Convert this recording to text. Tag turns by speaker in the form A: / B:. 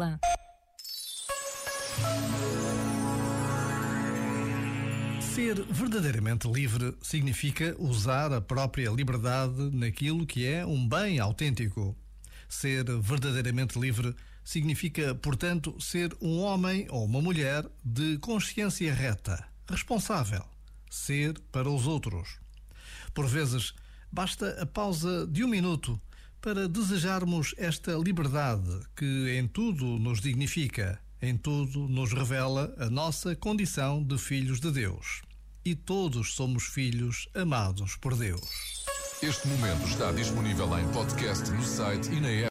A: ela.
B: Ser verdadeiramente livre significa usar a própria liberdade naquilo que é um bem autêntico. Ser verdadeiramente livre significa, portanto, ser um homem ou uma mulher de consciência reta, responsável, ser para os outros. Por vezes, basta a pausa de um minuto para desejarmos esta liberdade que em tudo nos dignifica, em tudo nos revela a nossa condição de filhos de Deus. E todos somos filhos amados por Deus.
C: Este momento está disponível em podcast no site e na app.